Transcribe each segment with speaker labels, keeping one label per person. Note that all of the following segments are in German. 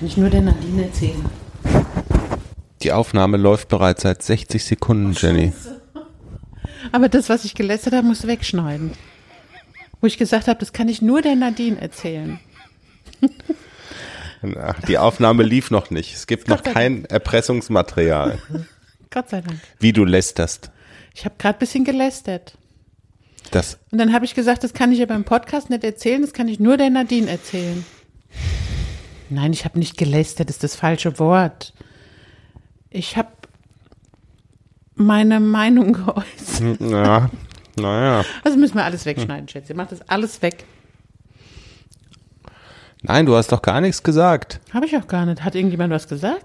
Speaker 1: Kann ich nur der Nadine erzählen.
Speaker 2: Die Aufnahme läuft bereits seit 60 Sekunden, Jenny.
Speaker 1: Aber das, was ich gelästert habe, musst du wegschneiden. Wo ich gesagt habe, das kann ich nur der Nadine erzählen.
Speaker 2: Ach, die Aufnahme lief noch nicht. Es gibt noch
Speaker 1: Gott sei
Speaker 2: kein Erpressungsmaterial.
Speaker 1: Gott sei Dank.
Speaker 2: Wie du lästerst.
Speaker 1: Ich habe gerade ein bisschen gelästert.
Speaker 2: Das,
Speaker 1: Und dann habe ich gesagt, das kann ich ja beim Podcast nicht erzählen, das kann ich nur der Nadine erzählen. Nein, ich habe nicht gelästert, das ist das falsche Wort. Ich habe meine Meinung geäußert.
Speaker 2: ja, naja.
Speaker 1: Also müssen wir alles wegschneiden, Schätze. Mach das alles weg.
Speaker 2: Nein, du hast doch gar nichts gesagt.
Speaker 1: Habe ich auch gar nicht. Hat irgendjemand was gesagt?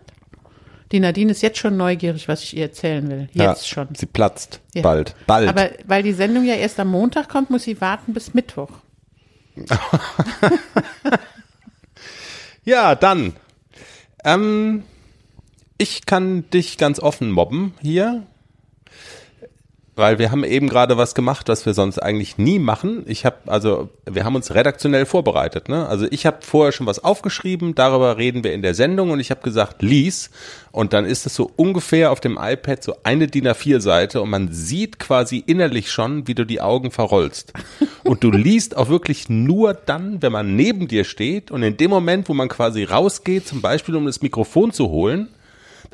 Speaker 1: Die Nadine ist jetzt schon neugierig, was ich ihr erzählen will. Jetzt
Speaker 2: ja,
Speaker 1: schon.
Speaker 2: Sie platzt.
Speaker 1: Ja.
Speaker 2: Bald. Bald.
Speaker 1: Aber weil die Sendung ja erst am Montag kommt, muss sie warten bis Mittwoch.
Speaker 2: Ja, dann. Ähm, ich kann dich ganz offen mobben hier. Weil wir haben eben gerade was gemacht, was wir sonst eigentlich nie machen. Ich habe also, wir haben uns redaktionell vorbereitet. Ne? Also ich habe vorher schon was aufgeschrieben, darüber reden wir in der Sendung und ich habe gesagt, lies. Und dann ist es so ungefähr auf dem iPad so eine DIN A4-Seite und man sieht quasi innerlich schon, wie du die Augen verrollst. Und du liest auch wirklich nur dann, wenn man neben dir steht und in dem Moment, wo man quasi rausgeht, zum Beispiel um das Mikrofon zu holen,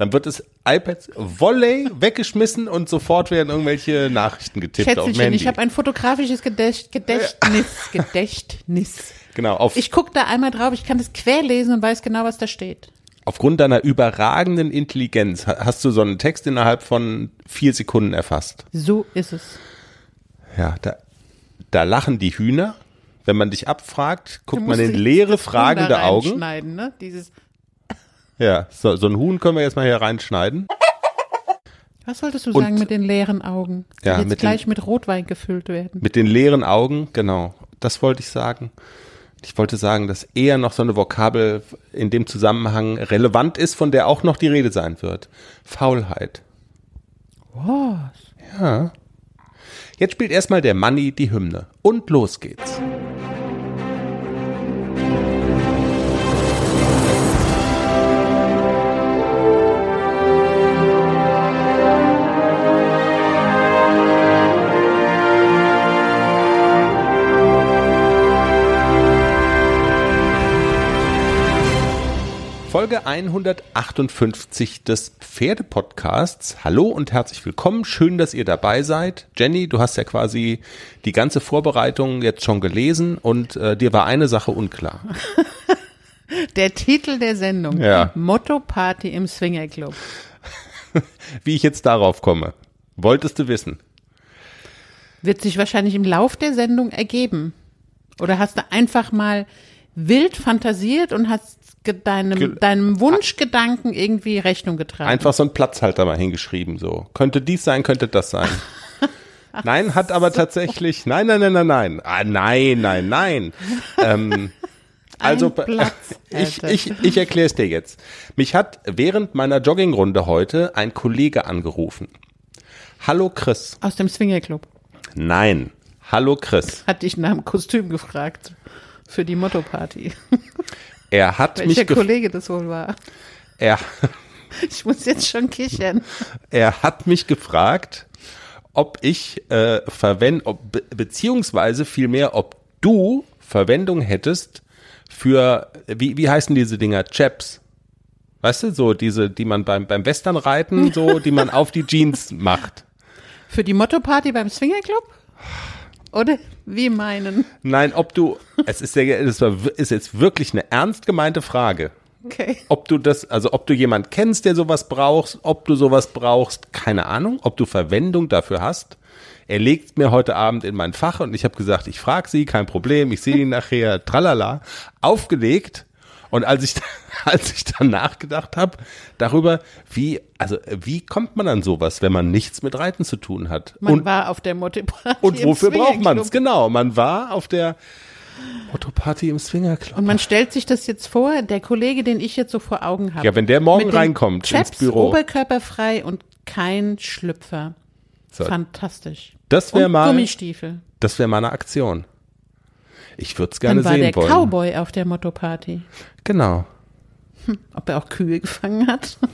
Speaker 2: dann wird das iPad Volley weggeschmissen und sofort werden irgendwelche Nachrichten getippt auf dem
Speaker 1: Schätzelchen,
Speaker 2: Handy.
Speaker 1: ich habe ein fotografisches Gedächt Gedächtnis. Gedächtnis.
Speaker 2: genau, auf,
Speaker 1: Ich gucke da einmal drauf, ich kann das querlesen und weiß genau, was da steht.
Speaker 2: aufgrund deiner überragenden Intelligenz ha- hast du so einen Text innerhalb von vier Sekunden erfasst.
Speaker 1: So ist es.
Speaker 2: Ja, da, da lachen die Hühner. Wenn man dich abfragt, guckt man in leere, fragende Augen.
Speaker 1: Ne? Dieses,
Speaker 2: Ja, so, so ein Huhn können wir jetzt mal hier reinschneiden.
Speaker 1: was wolltest du
Speaker 2: Und-
Speaker 1: sagen mit den leeren Augen, die
Speaker 2: Ja,
Speaker 1: jetzt
Speaker 2: mit
Speaker 1: gleich mit Rotwein gefüllt werden?
Speaker 2: Mit den leeren Augen, genau. Das wollte ich sagen. Ich wollte sagen, dass eher noch so eine Vokabel in dem Zusammenhang relevant ist, von der auch noch die Rede sein wird. Faulheit.
Speaker 1: Was?
Speaker 2: Ja. Jetzt spielt erstmal der Manni die Hymne. Und los geht's. 158 des Pferdepodcasts. Hallo und herzlich willkommen. Schön, dass ihr dabei seid. Jenny, du hast ja quasi die ganze Vorbereitung jetzt schon gelesen und äh, dir war eine Sache unklar.
Speaker 1: Der Titel der Sendung.
Speaker 2: Ja.
Speaker 1: Motto Party im Swingerclub.
Speaker 2: Wie ich jetzt darauf komme. Wolltest du wissen?
Speaker 1: Wird sich wahrscheinlich im Lauf der Sendung ergeben. Oder hast du einfach mal wild fantasiert und hast deinem,
Speaker 2: Ge-
Speaker 1: deinem Wunschgedanken irgendwie Rechnung getragen?
Speaker 2: Einfach so ein Platzhalter mal hingeschrieben, so. Könnte dies sein, könnte das sein. Nein, hat aber tatsächlich, nein, nein, nein, nein, nein, ah, nein, nein, nein. Ähm, also,
Speaker 1: Platz,
Speaker 2: ich, ich, ich erkläre es dir jetzt. Mich hat während meiner Joggingrunde heute ein Kollege angerufen. Hallo Chris.
Speaker 1: Aus dem Swingerclub.
Speaker 2: Nein. Hallo Chris.
Speaker 1: Hat dich nach dem Kostüm gefragt. Für die Motto-Party.
Speaker 2: Er hat
Speaker 1: Welcher
Speaker 2: mich gef-
Speaker 1: Kollege das wohl war.
Speaker 2: er,
Speaker 1: Ich muss jetzt schon kichern.
Speaker 2: er hat mich gefragt, ob ich äh, verwend, ob, be beziehungsweise vielmehr, ob du Verwendung hättest für, wie, wie heißen diese Dinger? Chaps. Weißt du, so diese, die man beim, beim Westernreiten, so, die man auf die Jeans macht.
Speaker 1: Für die Motto-Party beim Swingerclub? Oder wie meinen?
Speaker 2: Nein, ob du, es ist, sehr, es ist jetzt wirklich eine ernst gemeinte Frage.
Speaker 1: Okay.
Speaker 2: Ob du das, also ob du jemand kennst, der sowas brauchst, ob du sowas brauchst, keine Ahnung, ob du Verwendung dafür hast. Er legt mir heute Abend in mein Fach und ich habe gesagt, ich frage sie, kein Problem, ich sehe ihn nachher, tralala, aufgelegt. Und als ich, als ich dann nachgedacht habe darüber, wie, also wie kommt man an sowas, wenn man nichts mit Reiten zu tun hat?
Speaker 1: Man
Speaker 2: und
Speaker 1: war auf der Motto-Party.
Speaker 2: und wofür braucht man es? Genau, man war auf der Motto-Party im Swingerclub.
Speaker 1: Und man stellt sich das jetzt vor, der Kollege, den ich jetzt so vor Augen habe.
Speaker 2: Ja, wenn der morgen reinkommt
Speaker 1: Chaps,
Speaker 2: ins Büro.
Speaker 1: oberkörperfrei und kein Schlüpfer.
Speaker 2: So,
Speaker 1: Fantastisch.
Speaker 2: das wäre mal,
Speaker 1: Gummistiefel.
Speaker 2: das wäre mal eine Aktion. Ich würde es gerne
Speaker 1: Dann war
Speaker 2: sehen
Speaker 1: der
Speaker 2: wollen.
Speaker 1: Cowboy auf der Motto-Party.
Speaker 2: Genau.
Speaker 1: Ob er auch Kühe gefangen hat?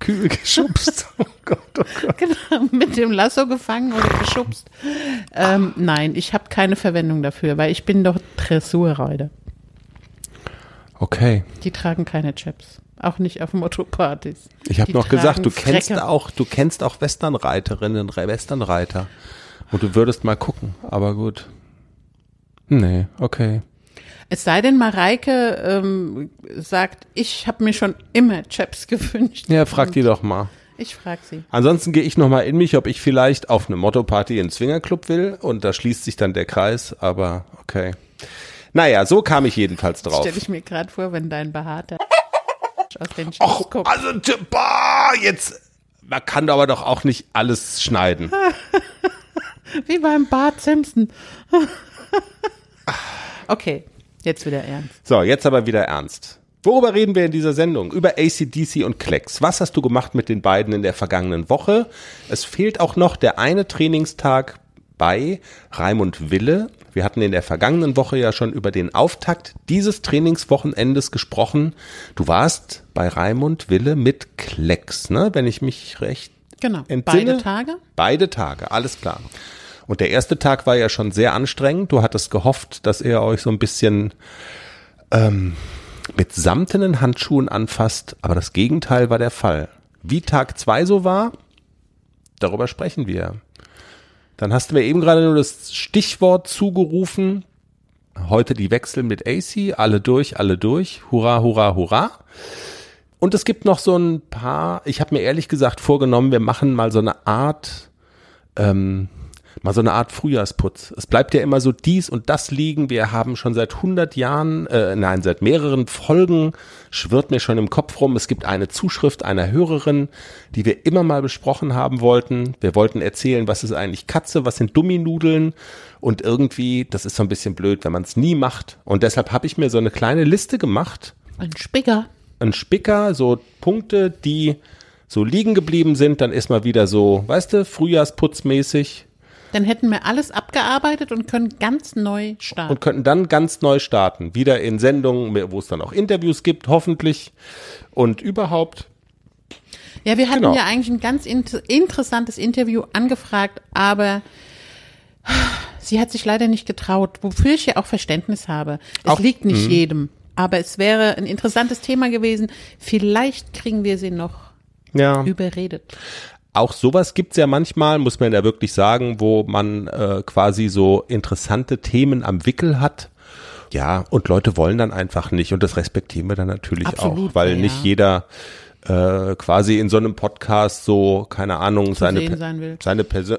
Speaker 2: Kühe geschubst. Oh Gott, oh Gott.
Speaker 1: genau, mit dem Lasso gefangen oder geschubst. Ähm, nein, ich habe keine Verwendung dafür, weil ich bin doch Dressurreiter.
Speaker 2: Okay.
Speaker 1: Die tragen keine Chaps. Auch nicht auf Motto-Partys.
Speaker 2: Ich habe noch gesagt, du kennst auch, du kennst auch Westernreiterinnen, Re- Westernreiter. Und du würdest mal gucken, aber gut. Nee, okay.
Speaker 1: Es sei denn, Mareike ähm, sagt, ich habe mir schon immer Chaps gewünscht.
Speaker 2: Ja, frag die doch mal.
Speaker 1: Ich frag sie.
Speaker 2: Ansonsten gehe ich noch mal in mich, ob ich vielleicht auf eine Motto-Party in den Swingerclub will und da schließt sich dann der Kreis, aber okay. Naja, so kam ich jedenfalls drauf.
Speaker 1: Stelle ich mir gerade vor, wenn dein behaarter aus den
Speaker 2: Och,
Speaker 1: guckt.
Speaker 2: also, boah, jetzt, man kann aber doch auch nicht alles schneiden.
Speaker 1: Wie beim Bart Simpson. okay, jetzt wieder ernst.
Speaker 2: So, jetzt aber wieder ernst. Worüber reden wir in dieser Sendung? Über ACDC und Klecks. Was hast du gemacht mit den beiden in der vergangenen Woche? Es fehlt auch noch der eine Trainingstag bei Raimund Wille. Wir hatten in der vergangenen Woche ja schon über den Auftakt dieses Trainingswochenendes gesprochen. Du warst bei Raimund Wille mit Klecks, ne? Wenn ich mich recht
Speaker 1: Genau,
Speaker 2: entsinne.
Speaker 1: beide Tage.
Speaker 2: Beide Tage, alles klar. Und der erste Tag war ja schon sehr anstrengend. Du hattest gehofft, dass er euch so ein bisschen ähm, mit samtenen Handschuhen anfasst, aber das Gegenteil war der Fall. Wie Tag zwei so war, darüber sprechen wir. Dann hast du mir eben gerade nur das Stichwort zugerufen. Heute die Wechsel mit AC, alle durch, alle durch. Hurra, hurra, hurra. Und es gibt noch so ein paar, ich habe mir ehrlich gesagt vorgenommen, wir machen mal so eine Art, ähm, mal so eine Art Frühjahrsputz. Es bleibt ja immer so dies und das liegen. Wir haben schon seit 100 Jahren, äh, nein, seit mehreren Folgen, schwirrt mir schon im Kopf rum, es gibt eine Zuschrift einer Hörerin, die wir immer mal besprochen haben wollten. Wir wollten erzählen, was ist eigentlich Katze, was sind Dumminudeln und irgendwie, das ist so ein bisschen blöd, wenn man es nie macht. Und deshalb habe ich mir so eine kleine Liste gemacht
Speaker 1: Ein Spicker.
Speaker 2: ein Spicker, so Punkte, die so liegen geblieben sind, dann ist mal wieder so, weißt du, Frühjahrsputzmäßig
Speaker 1: Dann hätten wir alles abgearbeitet und können ganz neu starten.
Speaker 2: und könnten dann ganz neu starten. Wieder in Sendungen, wo es dann auch Interviews gibt, hoffentlich. Und überhaupt,
Speaker 1: Ja, wir hatten
Speaker 2: Genau.
Speaker 1: ja eigentlich ein ganz int interessantes Interview angefragt, aber sie hat sich leider nicht getraut, wofür ich ja auch Verständnis habe. Es
Speaker 2: Auch-
Speaker 1: liegt nicht jedem, aber es wäre ein interessantes Thema gewesen. Vielleicht kriegen wir sie noch
Speaker 2: ja,
Speaker 1: überredet.
Speaker 2: Auch sowas gibt's ja manchmal, muss man ja wirklich sagen, wo man äh, quasi so interessante Themen am Wickel hat. Ja, und Leute wollen dann einfach nicht und das respektieren wir dann natürlich
Speaker 1: Absolut,
Speaker 2: auch, weil
Speaker 1: ja,
Speaker 2: nicht jeder äh, quasi in so einem Podcast so, keine Ahnung, seine,
Speaker 1: sehen
Speaker 2: Per-
Speaker 1: sein will.
Speaker 2: seine, Persö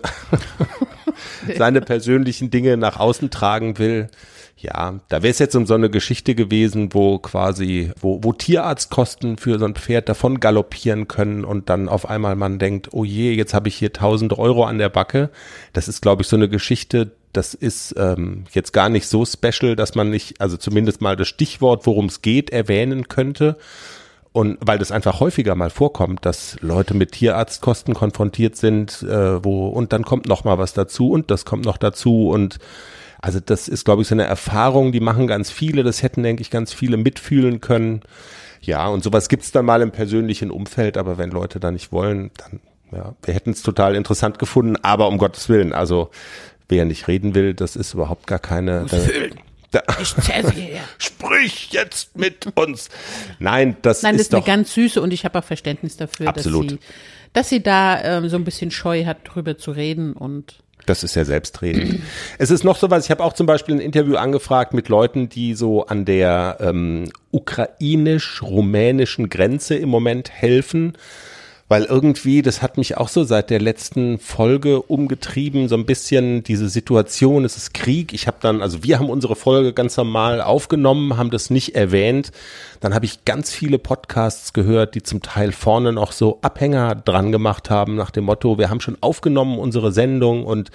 Speaker 2: seine persönlichen Dinge nach außen tragen will. Ja, da wäre es jetzt um so eine Geschichte gewesen, wo quasi, wo, wo Tierarztkosten für so ein Pferd davon galoppieren können und dann auf einmal man denkt, oh je, jetzt habe ich hier 1000 Euro an der Backe. Das ist, glaube ich, so eine Geschichte, das ist ähm, jetzt gar nicht so special, dass man nicht, also zumindest mal das Stichwort, worum es geht, erwähnen könnte. Und weil das einfach häufiger mal vorkommt, dass Leute mit Tierarztkosten konfrontiert sind, äh, wo und dann kommt noch mal was dazu und das kommt noch dazu und also das ist, glaube ich, so eine Erfahrung, die machen ganz viele. Das hätten, denke ich, ganz viele mitfühlen können. Ja, und sowas gibt's dann mal im persönlichen Umfeld, aber wenn Leute da nicht wollen, dann, ja, wir hätten es total interessant gefunden, aber um Gottes Willen, also wer nicht reden will, das ist überhaupt gar keine. Da, da,
Speaker 1: Ich
Speaker 2: sprich jetzt mit uns. Nein, das
Speaker 1: Nein, das
Speaker 2: ist
Speaker 1: ist eine ganz süße und ich habe auch Verständnis dafür,
Speaker 2: Absolut.
Speaker 1: dass sie, dass sie da ähm, so ein bisschen Scheu hat, drüber zu reden und
Speaker 2: Das ist ja selbstredend. es ist noch so was, ich habe auch zum Beispiel ein Interview angefragt mit Leuten, die so an der ähm, ukrainisch-rumänischen Grenze im Moment helfen. Weil irgendwie, das hat mich auch so seit der letzten Folge umgetrieben, so ein bisschen diese Situation, es ist Krieg. Ich habe dann, also wir haben unsere Folge ganz normal aufgenommen, haben das nicht erwähnt. Dann habe ich ganz viele Podcasts gehört, die zum Teil vorne noch so Abhänger dran gemacht haben nach dem Motto, wir haben schon aufgenommen unsere Sendung und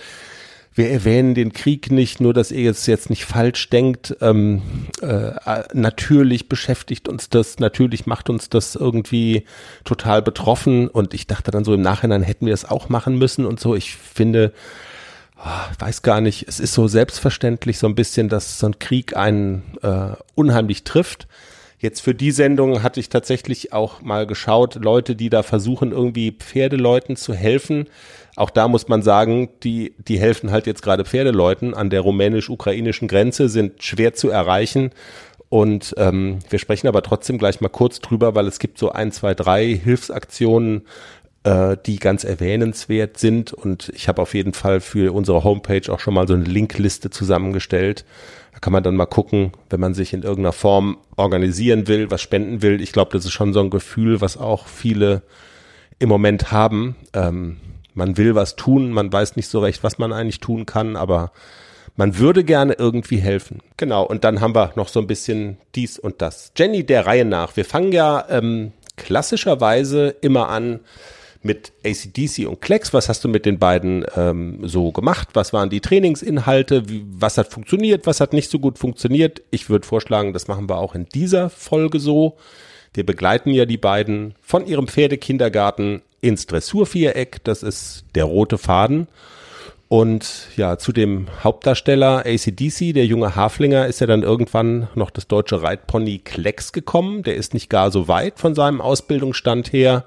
Speaker 2: wir erwähnen den Krieg nicht, nur dass ihr jetzt jetzt nicht falsch denkt. Ähm, äh, natürlich beschäftigt uns das, natürlich macht uns das irgendwie total betroffen. Und ich dachte dann so im Nachhinein hätten wir es auch machen müssen und so. Ich finde, ah, weiß gar nicht, es ist so selbstverständlich so ein bisschen, dass so ein Krieg einen äh, unheimlich trifft. Jetzt für die Sendung hatte ich tatsächlich auch mal geschaut, Leute, die da versuchen, irgendwie Pferdeleuten zu helfen. Auch da muss man sagen, die, die helfen halt jetzt gerade Pferdeleuten an der rumänisch-ukrainischen Grenze, sind schwer zu erreichen. Und ähm, wir sprechen aber trotzdem gleich mal kurz drüber, weil es gibt so ein, zwei, drei Hilfsaktionen, äh, die ganz erwähnenswert sind. Und ich habe auf jeden Fall für unsere Homepage auch schon mal so eine Linkliste zusammengestellt da kann man dann mal gucken, wenn man sich in irgendeiner Form organisieren will, was spenden will. Ich glaube, das ist schon so ein Gefühl, was auch viele im Moment haben. Ähm, man will was tun, man weiß nicht so recht, was man eigentlich tun kann, aber man würde gerne irgendwie helfen. Genau, und dann haben wir noch so ein bisschen dies und das. Jenny, der Reihe nach. Wir fangen ja ähm, klassischerweise immer an mit ACDC und Klecks. Was hast du mit den beiden ähm, so gemacht? Was waren die Trainingsinhalte? Wie, was hat funktioniert? Was hat nicht so gut funktioniert? Ich würde vorschlagen, das machen wir auch in dieser Folge so. Wir begleiten ja die beiden von ihrem Pferdekindergarten ins Dressurviereck. Das ist der rote Faden. Und ja, zu dem Hauptdarsteller ACDC, der junge Haflinger, ist ja dann irgendwann noch das deutsche Reitpony Klecks gekommen. Der ist nicht gar so weit von seinem Ausbildungsstand her.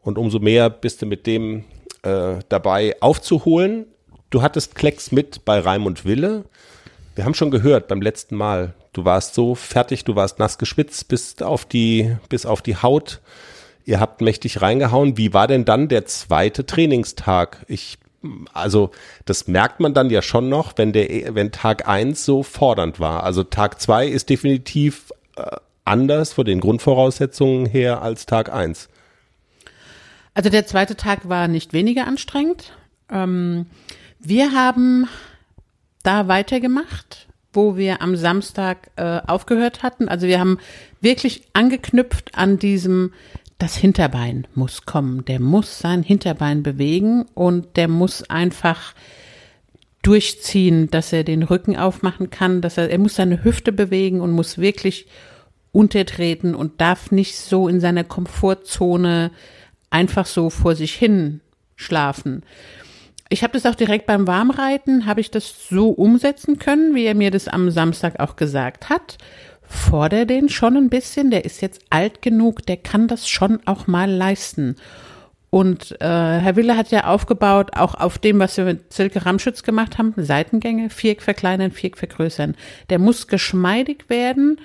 Speaker 2: Und umso mehr bist du mit dem äh, dabei aufzuholen. Du hattest Klecks mit bei Raimund Wille. Wir haben schon gehört beim letzten Mal, du warst so fertig, du warst nass geschwitzt bis auf die, bis auf die Haut. Ihr habt mächtig reingehauen. Wie war denn dann der zweite Trainingstag? Ich, also, das merkt man dann ja schon noch, wenn der, wenn Tag eins so fordernd war. Also Tag zwei ist definitiv äh, anders von den Grundvoraussetzungen her als Tag eins.
Speaker 1: Also der zweite Tag war nicht weniger anstrengend. Ähm, wir haben da weitergemacht, wo wir am Samstag äh, aufgehört hatten. Also wir haben wirklich angeknüpft an diesem, das Hinterbein muss kommen. Der muss sein Hinterbein bewegen und der muss einfach durchziehen, dass er den Rücken aufmachen kann, dass er, er muss seine Hüfte bewegen und muss wirklich untertreten und darf nicht so in seiner Komfortzone einfach so vor sich hin schlafen. Ich habe das auch direkt beim Warmreiten, habe ich das so umsetzen können, wie er mir das am Samstag auch gesagt hat. Forder den schon ein bisschen, der ist jetzt alt genug, der kann das schon auch mal leisten. Und äh, Herr Wille hat ja aufgebaut, auch auf dem, was wir mit Silke Ramschütz gemacht haben, Seitengänge, Viereck verkleinern, Viereck vergrößern. Der muss geschmeidig werden,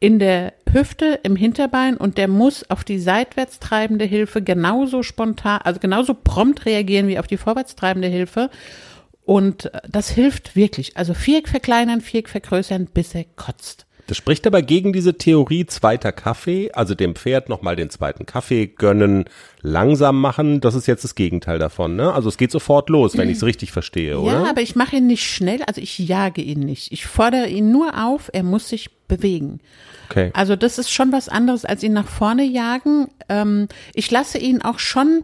Speaker 1: in der Hüfte, im Hinterbein und der muss auf die seitwärts treibende Hilfe genauso spontan, also genauso prompt reagieren wie auf die vorwärts treibende Hilfe. Und das hilft wirklich. Also Viereck verkleinern, Viereck vergrößern, bis er kotzt.
Speaker 2: Das spricht aber gegen diese Theorie zweiter Kaffee, also dem Pferd nochmal den zweiten Kaffee gönnen, langsam machen. Das ist jetzt das Gegenteil davon. Ne? Also es geht sofort los, wenn ich es richtig verstehe, oder?
Speaker 1: Ja, aber ich mache ihn nicht schnell, also ich jage ihn nicht. Ich fordere ihn nur auf, er muss sich bewegen. Okay. Also das ist schon was anderes, als ihn nach vorne jagen. Ähm, ich lasse ihn auch schon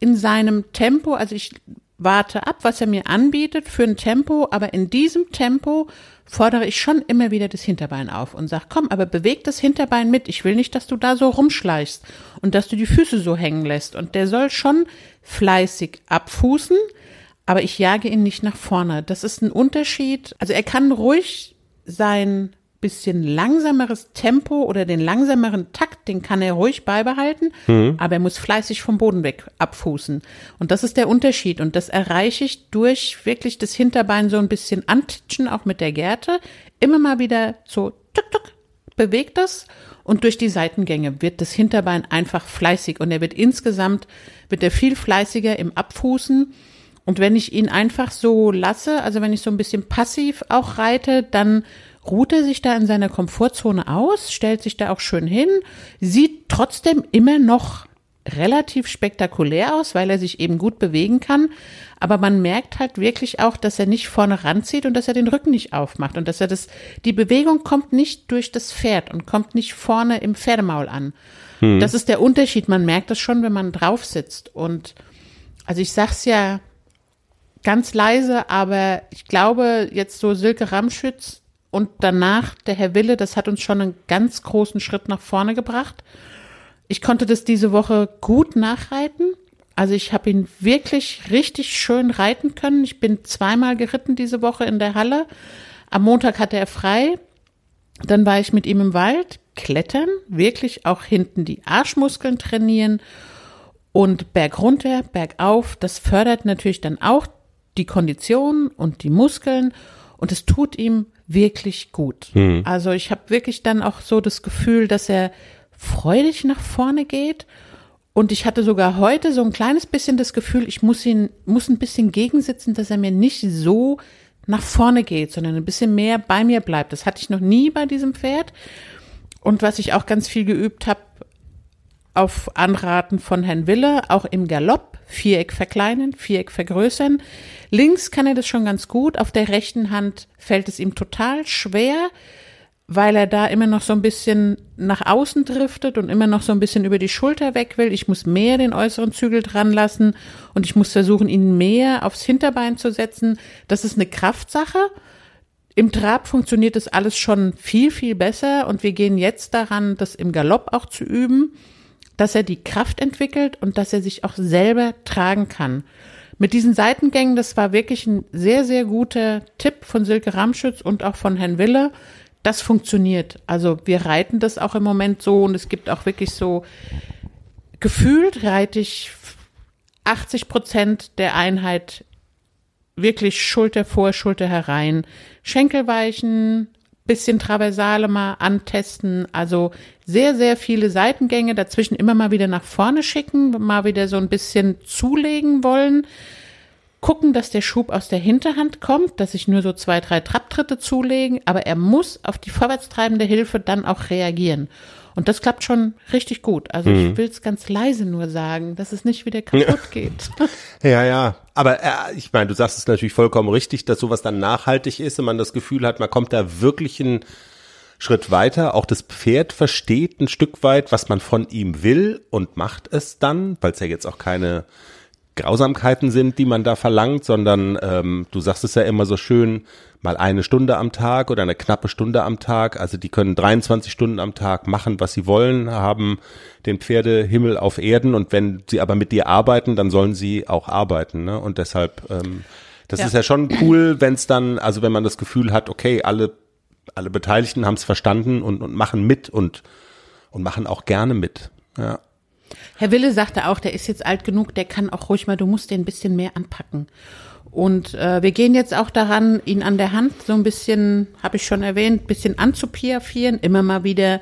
Speaker 1: in seinem Tempo, also ich warte ab, was er mir anbietet für ein Tempo, aber in diesem Tempo fordere ich schon immer wieder das Hinterbein auf und sag, komm, aber beweg das Hinterbein mit. Ich will nicht, dass du da so rumschleichst und dass du die Füße so hängen lässt. Und der soll schon fleißig abfußen, aber ich jage ihn nicht nach vorne. Das ist ein Unterschied. Also er kann ruhig sein bisschen langsameres Tempo oder den langsameren Takt, den kann er ruhig beibehalten, mhm. aber er muss fleißig vom Boden weg abfußen. Und das ist der Unterschied. Und das erreiche ich durch wirklich das Hinterbein so ein bisschen antitschen, auch mit der Gerte. Immer mal wieder so tuk, tuk, bewegt das. Und durch die Seitengänge wird das Hinterbein einfach fleißig. Und er wird insgesamt, wird er viel fleißiger im Abfußen. Und wenn ich ihn einfach so lasse, also wenn ich so ein bisschen passiv auch reite, dann ruht er sich da in seiner Komfortzone aus, stellt sich da auch schön hin, sieht trotzdem immer noch relativ spektakulär aus, weil er sich eben gut bewegen kann. Aber man merkt halt wirklich auch, dass er nicht vorne ranzieht und dass er den Rücken nicht aufmacht und dass er das, die Bewegung kommt nicht durch das Pferd und kommt nicht vorne im Pferdemaul an. Hm. Das ist der Unterschied. Man merkt das schon, wenn man drauf sitzt. Und also ich sag's ja ganz leise, aber ich glaube, jetzt so Silke Ramschütz und danach der Herr Wille, das hat uns schon einen ganz großen Schritt nach vorne gebracht. Ich konnte das diese Woche gut nachreiten. Also ich habe ihn wirklich richtig schön reiten können. Ich bin zweimal geritten diese Woche in der Halle. Am Montag hatte er frei. Dann war ich mit ihm im Wald, klettern, wirklich auch hinten die Arschmuskeln trainieren und Berg runter, bergauf. Das fördert natürlich dann auch die Kondition und die Muskeln und es tut ihm wirklich gut. Mhm. Also ich habe wirklich dann auch so das Gefühl, dass er freudig nach vorne geht. Und ich hatte sogar heute so ein kleines bisschen das Gefühl, ich muss ihn, muss ein bisschen gegensitzen, dass er mir nicht so nach vorne geht, sondern ein bisschen mehr bei mir bleibt. Das hatte ich noch nie bei diesem Pferd. Und was ich auch ganz viel geübt habe, auf Anraten von Herrn Wille, auch im Galopp, Viereck verkleinern, Viereck vergrößern. Links kann er das schon ganz gut, auf der rechten Hand fällt es ihm total schwer, weil er da immer noch so ein bisschen nach außen driftet und immer noch so ein bisschen über die Schulter weg will. Ich muss mehr den äußeren Zügel dran lassen und ich muss versuchen, ihn mehr aufs Hinterbein zu setzen. Das ist eine Kraftsache. Im Trab funktioniert das alles schon viel, viel besser und wir gehen jetzt daran, das im Galopp auch zu üben, dass er die Kraft entwickelt und dass er sich auch selber tragen kann. Mit diesen Seitengängen, das war wirklich ein sehr, sehr guter Tipp von Silke Ramschütz und auch von Herrn Wille das funktioniert. Also wir reiten das auch im Moment so und es gibt auch wirklich so, gefühlt reite ich 80 Prozent der Einheit wirklich Schulter vor, Schulter herein. Schenkelweichen, bisschen Traversale mal antesten, also sehr, sehr viele Seitengänge, dazwischen immer mal wieder nach vorne schicken, mal wieder so ein bisschen zulegen wollen gucken, dass der Schub aus der Hinterhand kommt, dass ich nur so zwei, drei Trapptritte zulegen, aber er muss auf die vorwärtstreibende Hilfe dann auch reagieren. Und das klappt schon richtig gut. Also mhm. ich will es ganz leise nur sagen, dass es nicht wieder kaputt geht.
Speaker 2: Ja, ja. Aber äh, ich meine, du sagst es natürlich vollkommen richtig, dass sowas dann nachhaltig ist und man das Gefühl hat, man kommt da wirklich einen Schritt weiter. Auch das Pferd versteht ein Stück weit, was man von ihm will und macht es dann, weil es ja jetzt auch keine Grausamkeiten sind, die man da verlangt, sondern ähm, du sagst es ja immer so schön, mal eine Stunde am Tag oder eine knappe Stunde am Tag. Also die können 23 Stunden am Tag machen, was sie wollen, haben den Pferdehimmel auf Erden und wenn sie aber mit dir arbeiten, dann sollen sie auch arbeiten. Ne? Und deshalb, ähm, das ja. ist ja schon cool, wenn es dann, also wenn man das Gefühl hat, okay, alle, alle Beteiligten haben es verstanden und, und machen mit und, und machen auch gerne mit. Ja.
Speaker 1: Herr Wille sagte auch, der ist jetzt alt genug, der kann auch ruhig mal, du musst den ein bisschen mehr anpacken. Und äh, wir gehen jetzt auch daran, ihn an der Hand so ein bisschen, habe ich schon erwähnt, bisschen anzupiafieren, immer mal wieder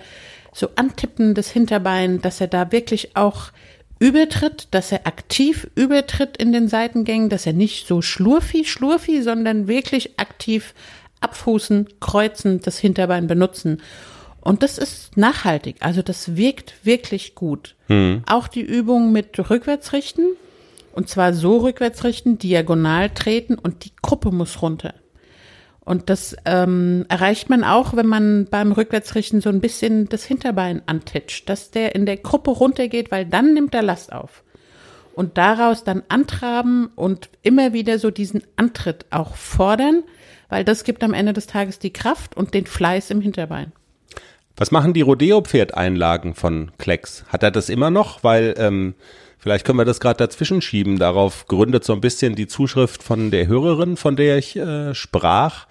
Speaker 1: so antippen das Hinterbein, dass er da wirklich auch übertritt, dass er aktiv übertritt in den Seitengängen, dass er nicht so schlurfi, schlurfi, sondern wirklich aktiv abfußen, kreuzen, das Hinterbein benutzen. Und das ist nachhaltig, also das wirkt wirklich gut. Mhm. Auch die Übung mit Rückwärtsrichten, und zwar so rückwärtsrichten, diagonal treten und die Gruppe muss runter. Und das ähm, erreicht man auch, wenn man beim Rückwärtsrichten so ein bisschen das Hinterbein antitscht, dass der in der Gruppe runtergeht, weil dann nimmt er Last auf. Und daraus dann antraben und immer wieder so diesen Antritt auch fordern, weil das gibt am Ende des Tages die Kraft und den Fleiß im Hinterbein.
Speaker 2: Was machen die Rodeo-Pferdeinlagen von Klecks? Hat er das immer noch? Weil ähm, vielleicht können wir das gerade dazwischen schieben. Darauf gründet so ein bisschen die Zuschrift von der Hörerin, von der ich äh, sprach.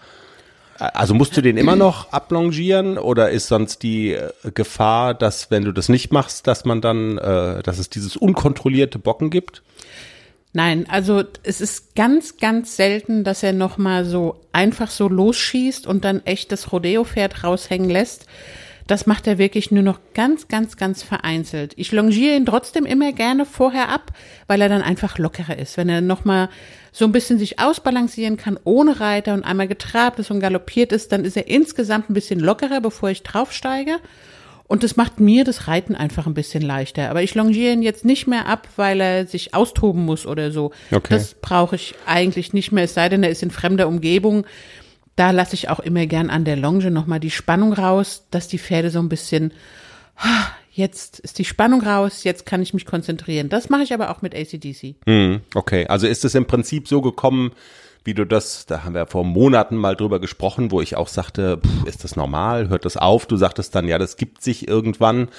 Speaker 2: Also musst du den immer noch ablongieren oder ist sonst die äh, Gefahr, dass wenn du das nicht machst, dass man dann, äh, dass es dieses unkontrollierte Bocken gibt?
Speaker 1: Nein, also es ist ganz, ganz selten, dass er nochmal so einfach so losschießt und dann echt das Rodeo-Pferd raushängen lässt. Das macht er wirklich nur noch ganz, ganz, ganz vereinzelt. Ich longiere ihn trotzdem immer gerne vorher ab, weil er dann einfach lockerer ist. Wenn er nochmal so ein bisschen sich ausbalancieren kann ohne Reiter und einmal getrabt ist und galoppiert ist, dann ist er insgesamt ein bisschen lockerer, bevor ich draufsteige. Und das macht mir das Reiten einfach ein bisschen leichter. Aber ich longiere ihn jetzt nicht mehr ab, weil er sich austoben muss oder so. Okay. Das brauche ich eigentlich nicht mehr, es sei denn, er ist in fremder Umgebung da lasse ich auch immer gern an der Longe nochmal die Spannung raus, dass die Pferde so ein bisschen, jetzt ist die Spannung raus, jetzt kann ich mich konzentrieren. Das mache ich aber auch mit ACDC.
Speaker 2: Hm, okay, also ist es im Prinzip so gekommen, wie du das, da haben wir vor Monaten mal drüber gesprochen, wo ich auch sagte, pff, ist das normal, hört das auf? Du sagtest dann, ja, das gibt sich irgendwann.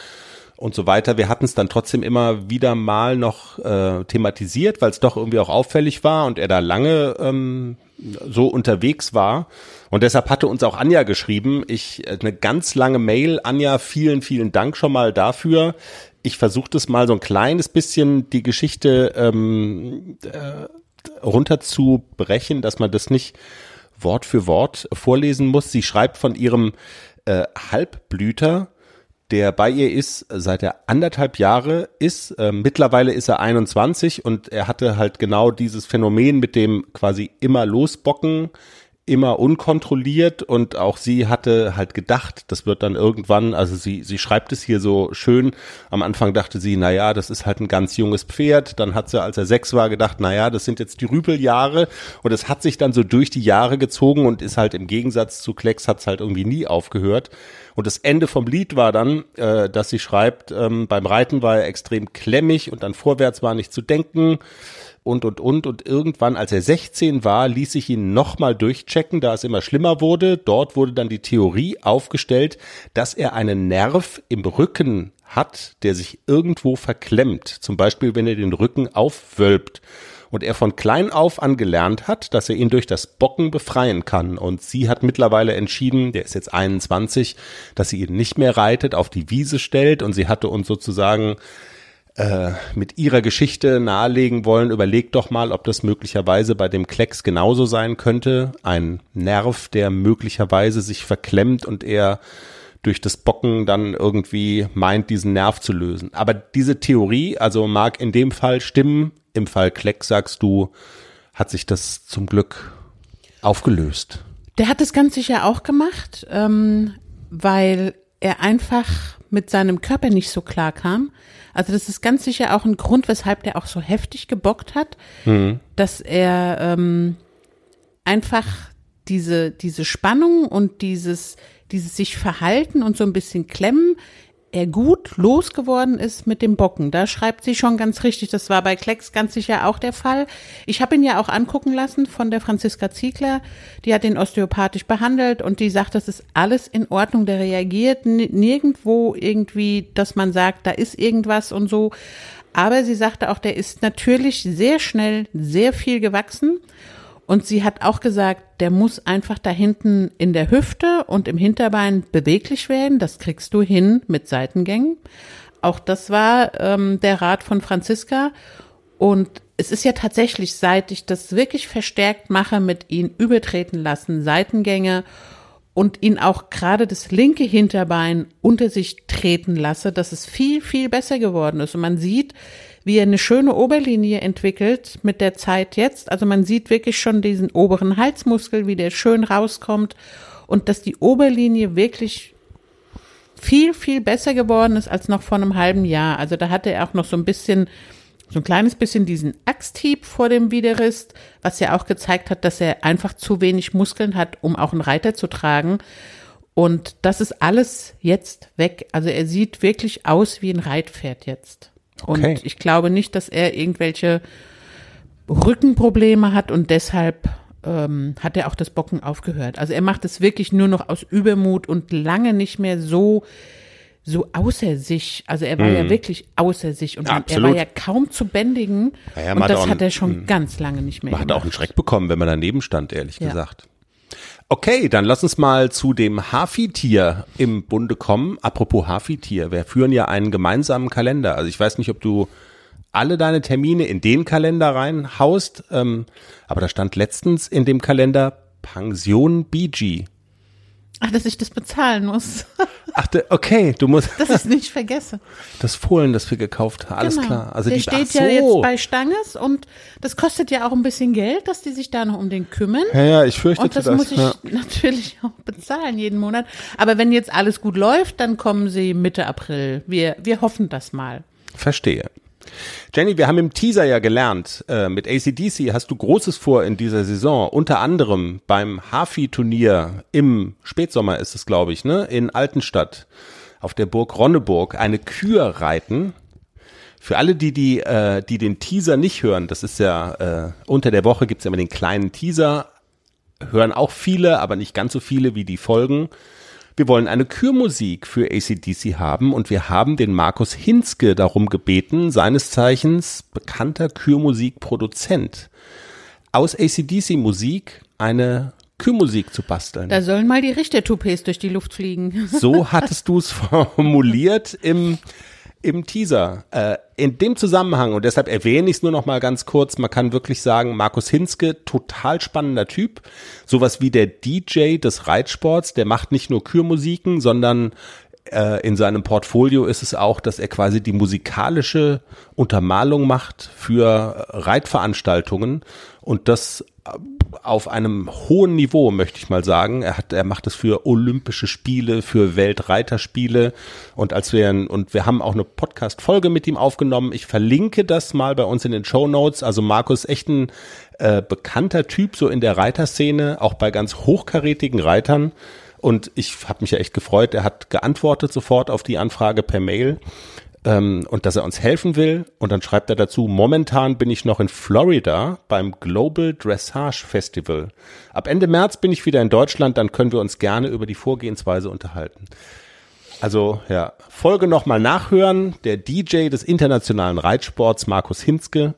Speaker 2: Und so weiter. Wir hatten es dann trotzdem immer wieder mal noch äh, thematisiert, weil es doch irgendwie auch auffällig war und er da lange ähm, so unterwegs war. Und deshalb hatte uns auch Anja geschrieben. Ich äh, eine ganz lange Mail. Anja, vielen, vielen Dank schon mal dafür. Ich versuche das mal so ein kleines bisschen die Geschichte ähm, äh, runterzubrechen, dass man das nicht Wort für Wort vorlesen muss. Sie schreibt von ihrem äh, Halbblüter, der bei ihr ist, seit er anderthalb Jahre ist. Äh, mittlerweile ist er 21 und er hatte halt genau dieses Phänomen mit dem quasi immer losbocken, immer unkontrolliert und auch sie hatte halt gedacht, das wird dann irgendwann, also sie, sie schreibt es hier so schön, am Anfang dachte sie, na ja, das ist halt ein ganz junges Pferd, dann hat sie, als er sechs war, gedacht, na ja, das sind jetzt die Rübeljahre. Und es hat sich dann so durch die Jahre gezogen und ist halt im Gegensatz zu Klecks hat es halt irgendwie nie aufgehört. Und das Ende vom Lied war dann, äh, dass sie schreibt, ähm, beim Reiten war er extrem klemmig und dann vorwärts war nicht zu denken und, und, und. Und irgendwann, als er 16 war, ließ ich ihn nochmal durchchecken, da es immer schlimmer wurde. Dort wurde dann die Theorie aufgestellt, dass er einen Nerv im Rücken hat, der sich irgendwo verklemmt. Zum Beispiel, wenn er den Rücken aufwölbt und er von klein auf angelernt hat, dass er ihn durch das Bocken befreien kann. Und sie hat mittlerweile entschieden, der ist jetzt 21, dass sie ihn nicht mehr reitet, auf die Wiese stellt und sie hatte uns sozusagen äh, mit ihrer Geschichte nahelegen wollen, überlegt doch mal, ob das möglicherweise bei dem Klecks genauso sein könnte. Ein Nerv, der möglicherweise sich verklemmt und er durch das Bocken dann irgendwie meint, diesen Nerv zu lösen. Aber diese Theorie, also mag in dem Fall stimmen, im Fall Kleck sagst du, hat sich das zum Glück aufgelöst.
Speaker 1: Der hat es ganz sicher auch gemacht, ähm, weil er einfach mit seinem Körper nicht so klar kam. Also das ist ganz sicher auch ein Grund, weshalb der auch so heftig gebockt hat, mhm. dass er ähm, einfach diese, diese Spannung und dieses, dieses sich verhalten und so ein bisschen klemmen, er gut losgeworden ist mit dem Bocken. Da schreibt sie schon ganz richtig, das war bei Klecks ganz sicher auch der Fall. Ich habe ihn ja auch angucken lassen von der Franziska Ziegler, die hat ihn osteopathisch behandelt und die sagt, das ist alles in Ordnung, der reagiert nirgendwo irgendwie, dass man sagt, da ist irgendwas und so. Aber sie sagte auch, der ist natürlich sehr schnell sehr viel gewachsen und sie hat auch gesagt, der muss einfach da hinten in der Hüfte und im Hinterbein beweglich werden. Das kriegst du hin mit Seitengängen. Auch das war ähm, der Rat von Franziska. Und es ist ja tatsächlich, seit ich das wirklich verstärkt mache, mit ihn übertreten lassen, Seitengänge und ihn auch gerade das linke Hinterbein unter sich treten lasse, dass es viel, viel besser geworden ist. Und man sieht, wie er eine schöne Oberlinie entwickelt mit der Zeit jetzt. Also man sieht wirklich schon diesen oberen Halsmuskel, wie der schön rauskommt und dass die Oberlinie wirklich viel, viel besser geworden ist als noch vor einem halben Jahr. Also da hatte er auch noch so ein bisschen, so ein kleines bisschen diesen Axthieb vor dem Widerrist, was ja auch gezeigt hat, dass er einfach zu wenig Muskeln hat, um auch einen Reiter zu tragen. Und das ist alles jetzt weg. Also er sieht wirklich aus wie ein Reitpferd jetzt. Okay. Und ich glaube nicht, dass er irgendwelche Rückenprobleme hat und deshalb ähm, hat er auch das Bocken aufgehört. Also er macht es wirklich nur noch aus Übermut und lange nicht mehr so so außer sich. Also er war mm. ja mhm. wirklich außer sich und ja, er war ja kaum zu bändigen. Ja, und das hat er schon mm. ganz lange nicht mehr.
Speaker 2: Man gemacht. hat auch einen Schreck bekommen, wenn man daneben stand, ehrlich ja. gesagt. Okay, dann lass uns mal zu dem Hafi-Tier im Bunde kommen. Apropos Hafi-Tier, wir führen ja einen gemeinsamen Kalender. Also ich weiß nicht, ob du alle deine Termine in den Kalender reinhaust, ähm, aber da stand letztens in dem Kalender Pension BG.
Speaker 1: Ach, dass ich das bezahlen muss.
Speaker 2: Ach, okay, du musst.
Speaker 1: Dass ich es nicht vergesse.
Speaker 2: Das Fohlen, das wir gekauft haben, alles genau. klar. Also
Speaker 1: Der
Speaker 2: die,
Speaker 1: steht so. ja jetzt bei Stanges und das kostet ja auch ein bisschen Geld, dass die sich da noch um den kümmern.
Speaker 2: Ja, ja, ich fürchte
Speaker 1: das. Und das muss ich ja. natürlich auch bezahlen jeden Monat. Aber wenn jetzt alles gut läuft, dann kommen sie Mitte April. Wir, wir hoffen das mal.
Speaker 2: Verstehe. Jenny, wir haben im Teaser ja gelernt, äh, mit ACDC hast du Großes vor in dieser Saison, unter anderem beim Hafi-Turnier im Spätsommer ist es, glaube ich, ne, in Altenstadt auf der Burg Ronneburg eine Kür reiten. Für alle, die, die, äh, die den Teaser nicht hören, das ist ja, äh, unter der Woche gibt's ja immer den kleinen Teaser, hören auch viele, aber nicht ganz so viele wie die Folgen. Wir wollen eine Kürmusik für ACDC haben und wir haben den Markus Hinzke darum gebeten, seines Zeichens bekannter Kürmusikproduzent, aus ACDC Musik eine Kürmusik zu basteln.
Speaker 1: Da sollen mal die Richtertoupets durch die Luft fliegen.
Speaker 2: So hattest du es formuliert im im Teaser. Äh, in dem Zusammenhang, und deshalb erwähne ich es nur noch mal ganz kurz, man kann wirklich sagen, Markus Hinske, total spannender Typ. Sowas wie der DJ des Reitsports, der macht nicht nur Kürmusiken, sondern äh, in seinem Portfolio ist es auch, dass er quasi die musikalische Untermalung macht für Reitveranstaltungen und das auf einem hohen Niveau, möchte ich mal sagen. Er hat, er macht es für Olympische Spiele, für Weltreiterspiele und als wir und wir haben auch eine Podcast-Folge mit ihm aufgenommen. Ich verlinke das mal bei uns in den Show Notes. Also Markus echt ein äh, bekannter Typ so in der Reiterszene, auch bei ganz hochkarätigen Reitern. Und ich habe mich ja echt gefreut. Er hat geantwortet sofort auf die Anfrage per Mail ähm, und dass er uns helfen will. Und dann schreibt er dazu, momentan bin ich noch in Florida beim Global Dressage Festival. Ab Ende März bin ich wieder in Deutschland, dann können wir uns gerne über die Vorgehensweise unterhalten. Also ja, Folge nochmal nachhören. Der DJ des internationalen Reitsports, Markus Hinzke.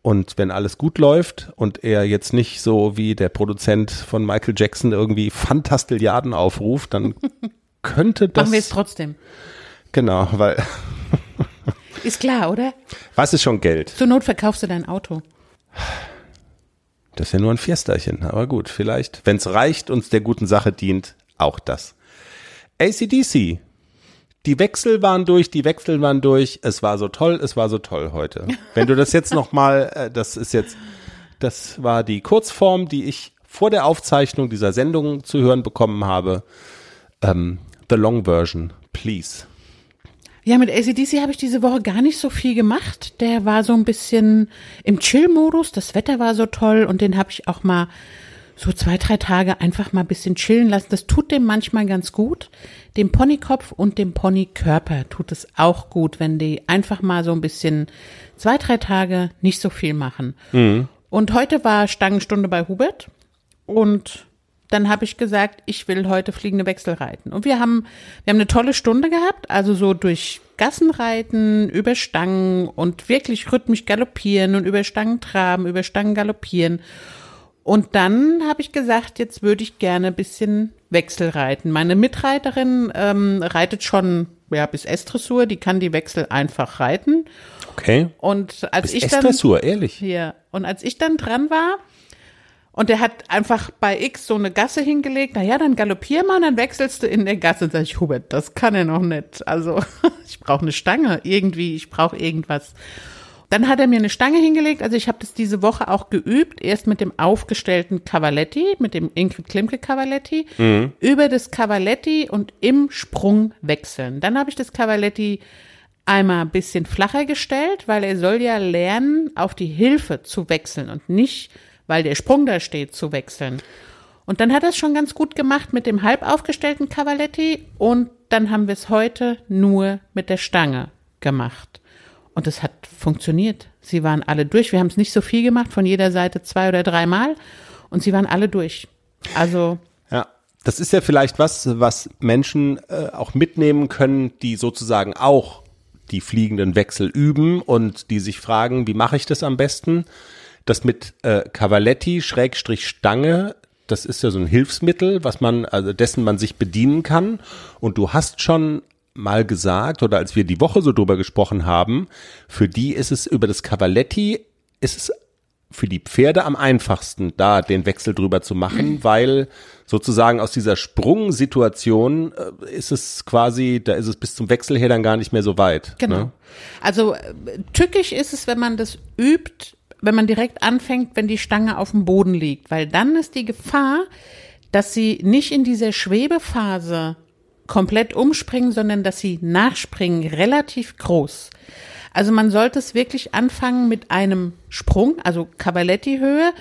Speaker 2: Und wenn alles gut läuft und er jetzt nicht so wie der Produzent von Michael Jackson irgendwie Fantastilliarden aufruft, dann könnte das.
Speaker 1: Machen wir es trotzdem.
Speaker 2: Genau, weil.
Speaker 1: Ist klar, oder?
Speaker 2: Was ist schon Geld?
Speaker 1: Zur Not verkaufst du dein Auto.
Speaker 2: Das ist ja nur ein Fiesterchen, aber gut, vielleicht, wenn es reicht und der guten Sache dient, auch das. ACDC die Wechsel waren durch, die Wechsel waren durch. Es war so toll, es war so toll heute. Wenn du das jetzt noch mal, äh, das ist jetzt, das war die Kurzform, die ich vor der Aufzeichnung dieser Sendung zu hören bekommen habe. Ähm, the long version, please.
Speaker 1: Ja, mit ACDC habe ich diese Woche gar nicht so viel gemacht. Der war so ein bisschen im Chill-Modus. Das Wetter war so toll und den habe ich auch mal so zwei, drei Tage einfach mal ein bisschen chillen lassen. Das tut dem manchmal ganz gut. Dem Ponykopf und dem Ponykörper tut es auch gut, wenn die einfach mal so ein bisschen zwei, drei Tage nicht so viel machen. Mhm. Und heute war Stangenstunde bei Hubert und dann habe ich gesagt, ich will heute fliegende Wechsel reiten. Und wir haben, wir haben eine tolle Stunde gehabt, also so durch Gassen reiten, über Stangen und wirklich rhythmisch galoppieren und über Stangen traben, über Stangen galoppieren. Und dann habe ich gesagt, jetzt würde ich gerne ein bisschen Wechsel reiten. Meine Mitreiterin ähm, reitet schon ja, bis S-Dressur, die kann die Wechsel einfach reiten.
Speaker 2: Okay.
Speaker 1: Und als bis ich
Speaker 2: dann S-Dressur, ehrlich.
Speaker 1: Ja. Und als ich dann dran war und der hat einfach bei X so eine Gasse hingelegt, na ja, dann galoppier mal, dann wechselst du in der Gasse. Sag ich, Hubert, das kann er noch nicht. Also ich brauche eine Stange irgendwie, ich brauche irgendwas. Dann hat er mir eine Stange hingelegt. Also ich habe das diese Woche auch geübt. Erst mit dem aufgestellten Cavaletti, mit dem Ingrid Klimke Cavaletti, mhm. über das Cavaletti und im Sprung wechseln. Dann habe ich das Cavaletti einmal ein bisschen flacher gestellt, weil er soll ja lernen, auf die Hilfe zu wechseln und nicht, weil der Sprung da steht, zu wechseln. Und dann hat er es schon ganz gut gemacht mit dem halb aufgestellten Cavaletti und dann haben wir es heute nur mit der Stange gemacht. Und es hat funktioniert. Sie waren alle durch. Wir haben es nicht so viel gemacht, von jeder Seite zwei oder dreimal. Und sie waren alle durch. Also.
Speaker 2: Ja, das ist ja vielleicht was, was Menschen äh, auch mitnehmen können, die sozusagen auch die fliegenden Wechsel üben und die sich fragen, wie mache ich das am besten? Das mit äh, Cavaletti Schrägstrich Stange, das ist ja so ein Hilfsmittel, was man, also dessen man sich bedienen kann. Und du hast schon mal gesagt oder als wir die Woche so drüber gesprochen haben, für die ist es über das Cavaletti, ist es für die Pferde am einfachsten, da den Wechsel drüber zu machen, weil sozusagen aus dieser Sprungsituation äh, ist es quasi, da ist es bis zum Wechsel her dann gar nicht mehr so weit.
Speaker 1: Genau. Ne? Also äh, tückisch ist es, wenn man das übt, wenn man direkt anfängt, wenn die Stange auf dem Boden liegt, weil dann ist die Gefahr, dass sie nicht in dieser Schwebephase komplett umspringen, sondern dass sie nachspringen, relativ groß. Also man sollte es wirklich anfangen mit einem Sprung, also Cavaletti-Höhe,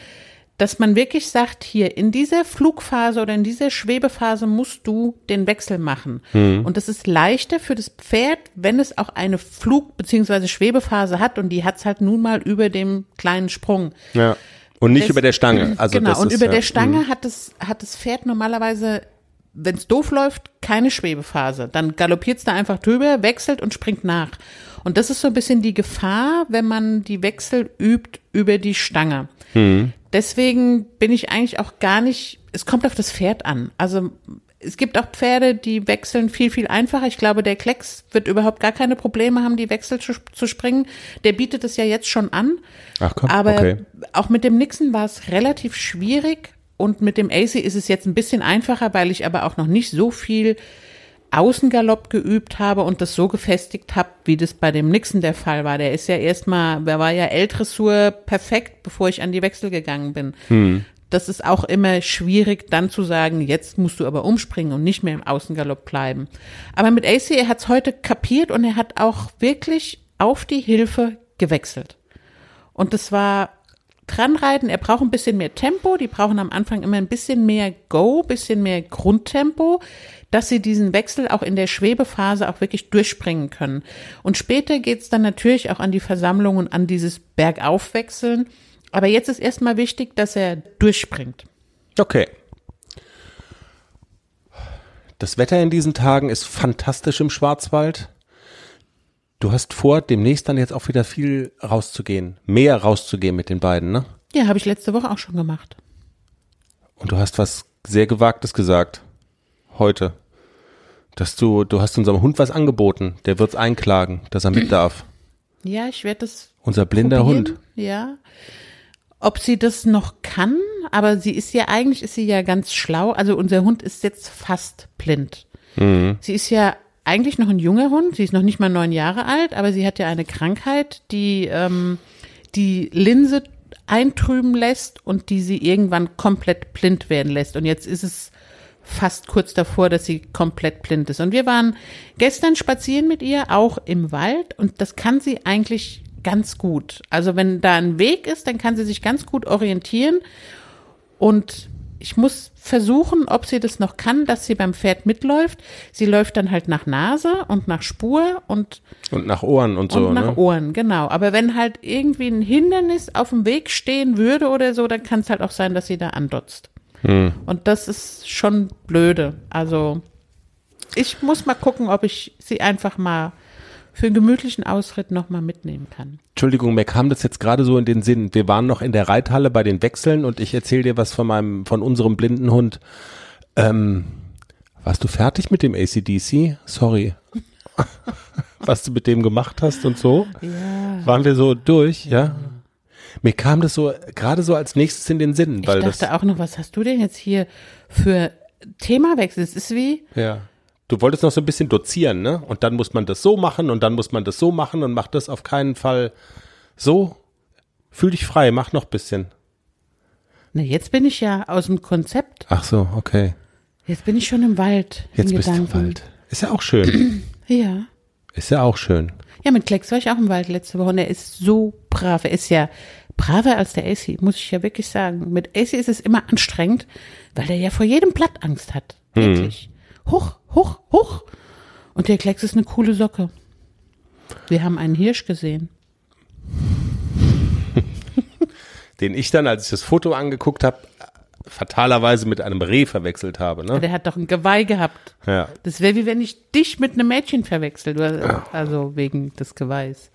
Speaker 1: dass man wirklich sagt, hier in dieser Flugphase oder in dieser Schwebephase musst du den Wechsel machen. Mhm. Und das ist leichter für das Pferd, wenn es auch eine Flug- bzw. Schwebephase hat und die hat es halt nun mal über dem kleinen Sprung.
Speaker 2: Ja. Und nicht das, über der Stange. Also
Speaker 1: genau, und ist, über ja. der Stange mhm. hat das, hat das Pferd normalerweise wenn es doof läuft, keine Schwebephase. Dann galoppiert es da einfach drüber, wechselt und springt nach. Und das ist so ein bisschen die Gefahr, wenn man die Wechsel übt über die Stange. Mhm. Deswegen bin ich eigentlich auch gar nicht, es kommt auf das Pferd an. Also es gibt auch Pferde, die wechseln viel, viel einfacher. Ich glaube, der Klecks wird überhaupt gar keine Probleme haben, die Wechsel zu, zu springen. Der bietet es ja jetzt schon an.
Speaker 2: Ach komm,
Speaker 1: Aber
Speaker 2: okay.
Speaker 1: auch mit dem Nixon war es relativ schwierig. Und mit dem AC ist es jetzt ein bisschen einfacher, weil ich aber auch noch nicht so viel Außengalopp geübt habe und das so gefestigt habe, wie das bei dem Nixon der Fall war. Der ist ja erstmal, der war ja L-Dressur perfekt, bevor ich an die Wechsel gegangen bin. Hm das ist auch immer schwierig, dann zu sagen, jetzt musst du aber umspringen und nicht mehr im Außengalopp bleiben. Aber mit AC, er hat es heute kapiert und er hat auch wirklich auf die Hilfe gewechselt. Und das war dranreiten, er braucht ein bisschen mehr Tempo, die brauchen am Anfang immer ein bisschen mehr Go, bisschen mehr Grundtempo, dass sie diesen Wechsel auch in der Schwebephase auch wirklich durchspringen können. Und später geht's dann natürlich auch an die Versammlung und an dieses Bergaufwechseln aber jetzt ist erstmal wichtig, dass er durchspringt.
Speaker 2: Okay. Das Wetter in diesen Tagen ist fantastisch im Schwarzwald. Du hast vor, demnächst dann jetzt auch wieder viel rauszugehen, mehr rauszugehen mit den beiden, ne?
Speaker 1: Ja, habe ich letzte Woche auch schon gemacht.
Speaker 2: Und du hast was sehr Gewagtes gesagt. Heute. Dass du, du hast unserem Hund was angeboten. Der wird's einklagen, dass er mit darf.
Speaker 1: Ja, ich werde das.
Speaker 2: Unser blinder probieren. Hund.
Speaker 1: Ja ob sie das noch kann, aber sie ist ja eigentlich ist sie ja ganz schlau. Also unser Hund ist jetzt fast blind. Mhm. Sie ist ja eigentlich noch ein junger Hund. Sie ist noch nicht mal neun Jahre alt, aber sie hat ja eine Krankheit, die ähm, die Linse eintrüben lässt und die sie irgendwann komplett blind werden lässt. Und jetzt ist es fast kurz davor, dass sie komplett blind ist. Und wir waren gestern spazieren mit ihr, auch im Wald, und das kann sie eigentlich ganz gut. Also wenn da ein Weg ist, dann kann sie sich ganz gut orientieren und ich muss versuchen, ob sie das noch kann, dass sie beim Pferd mitläuft. Sie läuft dann halt nach Nase und nach Spur und
Speaker 2: und nach Ohren und so.
Speaker 1: Und nach
Speaker 2: ne?
Speaker 1: Ohren, genau. Aber wenn halt irgendwie ein Hindernis auf dem Weg stehen würde oder so, dann kann es halt auch sein, dass sie da andotzt. Hm. Und das ist schon blöde. Also ich muss mal gucken, ob ich sie einfach mal für einen gemütlichen Ausritt nochmal mitnehmen kann.
Speaker 2: Entschuldigung, mir kam das jetzt gerade so in den Sinn. Wir waren noch in der Reithalle bei den Wechseln und ich erzähle dir was von meinem, von unserem blinden Hund. Ähm, warst du fertig mit dem ACDC? Sorry. was du mit dem gemacht hast und so? Ja. Waren wir so durch, ja? Mir kam das so gerade so als nächstes in den Sinn. Weil
Speaker 1: ich dachte
Speaker 2: das,
Speaker 1: auch noch, was hast du denn jetzt hier für Themawechsel? Es ist wie,
Speaker 2: ja. Du wolltest noch so ein bisschen dozieren, ne? Und dann muss man das so machen und dann muss man das so machen und macht das auf keinen Fall so. Fühl dich frei, mach noch ein bisschen.
Speaker 1: Na, jetzt bin ich ja aus dem Konzept.
Speaker 2: Ach so, okay.
Speaker 1: Jetzt bin ich schon im Wald.
Speaker 2: Jetzt bist Gedanken. du im Wald. Ist ja auch schön.
Speaker 1: ja.
Speaker 2: Ist ja auch schön.
Speaker 1: Ja, mit Klecks war ich auch im Wald letzte Woche und er ist so brav. Er ist ja braver als der AC, muss ich ja wirklich sagen. Mit AC ist es immer anstrengend, weil er ja vor jedem Blatt Angst hat. Hm. Wirklich. Hm hoch, hoch, hoch. Und der Klecks ist eine coole Socke. Wir haben einen Hirsch gesehen.
Speaker 2: Den ich dann, als ich das Foto angeguckt habe, fatalerweise mit einem Reh verwechselt habe. Ne?
Speaker 1: Der hat doch ein Geweih gehabt.
Speaker 2: Ja.
Speaker 1: Das wäre wie wenn ich dich mit einem Mädchen verwechselt. Also wegen des Geweihs.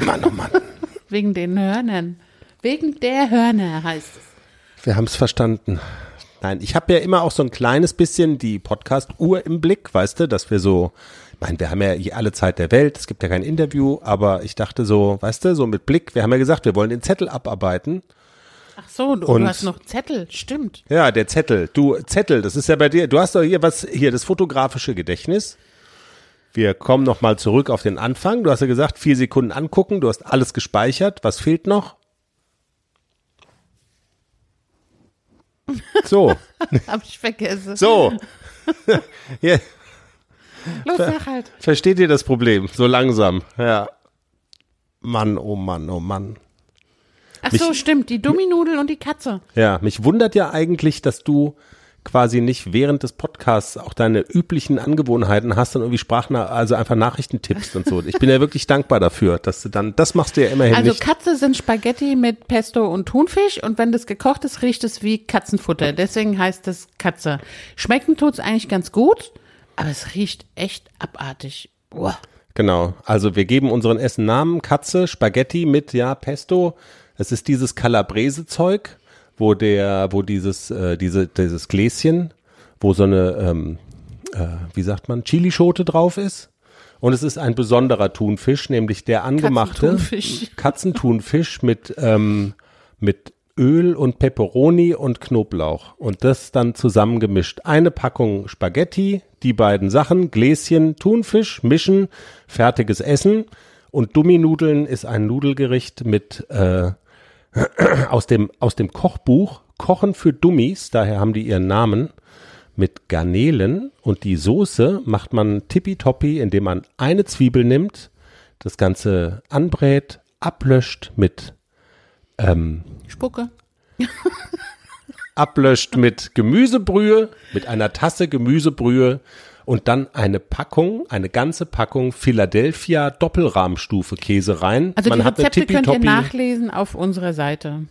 Speaker 2: Mann, oh Mann.
Speaker 1: wegen den Hörnern. Wegen der Hörner heißt es.
Speaker 2: Wir haben es verstanden. Nein, ich habe ja immer auch so ein kleines bisschen die Podcast-Uhr im Blick, weißt du, dass wir so, ich meine, wir haben ja alle Zeit der Welt, es gibt ja kein Interview, aber ich dachte so, weißt du, so mit Blick, wir haben ja gesagt, wir wollen den Zettel abarbeiten.
Speaker 1: Ach so, du, und, du hast noch Zettel, stimmt.
Speaker 2: Ja, der Zettel. Du, Zettel, das ist ja bei dir, du hast doch hier was, hier das fotografische Gedächtnis. Wir kommen nochmal zurück auf den Anfang. Du hast ja gesagt, vier Sekunden angucken, du hast alles gespeichert. Was fehlt noch? So.
Speaker 1: Hab ich vergessen.
Speaker 2: So.
Speaker 1: ja. Los, sag halt.
Speaker 2: Versteht ihr das Problem? So langsam. Ja. Mann, oh Mann, oh Mann.
Speaker 1: Ach mich, so, stimmt. Die Dumminudel und die Katze.
Speaker 2: Ja, mich wundert ja eigentlich, dass du quasi nicht während des Podcasts auch deine üblichen Angewohnheiten hast und irgendwie Sprachna also einfach Nachrichten tippst und so. Ich bin ja wirklich dankbar dafür, dass du dann, das machst du ja immerhin
Speaker 1: Also
Speaker 2: nicht.
Speaker 1: Katze sind Spaghetti mit Pesto und Thunfisch und wenn das gekocht ist, riecht es wie Katzenfutter. Deswegen heißt es Katze. Schmecken tut's eigentlich ganz gut, aber es riecht echt abartig. Uah.
Speaker 2: Genau. Also wir geben unseren Essen Namen, Katze, Spaghetti mit, ja, Pesto. Es ist dieses Calabrese-Zeug wo der, wo dieses, äh, diese, dieses Gläschen, wo so eine, ähm, äh, wie sagt man, Chilischote drauf ist. Und es ist ein besonderer Thunfisch, nämlich der angemachte Katzenthunfisch, Katzenthunfisch mit, ähm, mit Öl und Peperoni und Knoblauch. Und das dann zusammengemischt. Eine Packung Spaghetti, die beiden Sachen, Gläschen, Thunfisch, mischen, fertiges Essen. Und Dummi-Nudeln ist ein Nudelgericht mit äh, aus dem, aus dem Kochbuch Kochen für Dummies, daher haben die ihren Namen, mit Garnelen und die Soße macht man tippitoppi, indem man eine Zwiebel nimmt, das Ganze anbrät, ablöscht mit ähm,
Speaker 1: Spucke.
Speaker 2: ablöscht mit Gemüsebrühe, mit einer Tasse Gemüsebrühe und dann eine Packung, eine ganze Packung Philadelphia Doppelrahmstufe Käse rein.
Speaker 1: Also
Speaker 2: man
Speaker 1: die Rezepte könnt ihr nachlesen auf unserer Seite.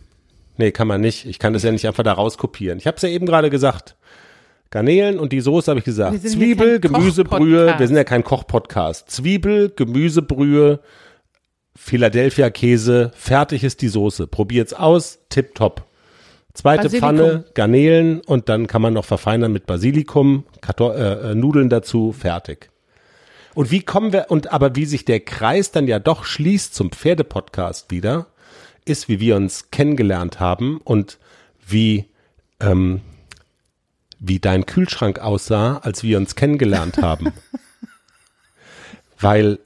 Speaker 2: Nee, kann man nicht. Ich kann das ja nicht einfach da rauskopieren. Ich habe es ja eben gerade gesagt. Garnelen und die Soße habe ich gesagt. Zwiebel, Gemüsebrühe. Wir sind ja kein Kochpodcast. Zwiebel, Gemüsebrühe, Philadelphia Käse. Fertig ist die Soße. Probiert's aus. Tipptopp. Zweite Basilikum. Pfanne, Garnelen und dann kann man noch verfeinern mit Basilikum, Karton äh, äh, Nudeln dazu, fertig. Und wie kommen wir, und aber wie sich der Kreis dann ja doch schließt zum Pferdepodcast wieder, ist, wie wir uns kennengelernt haben und wie, ähm, wie dein Kühlschrank aussah, als wir uns kennengelernt haben. Weil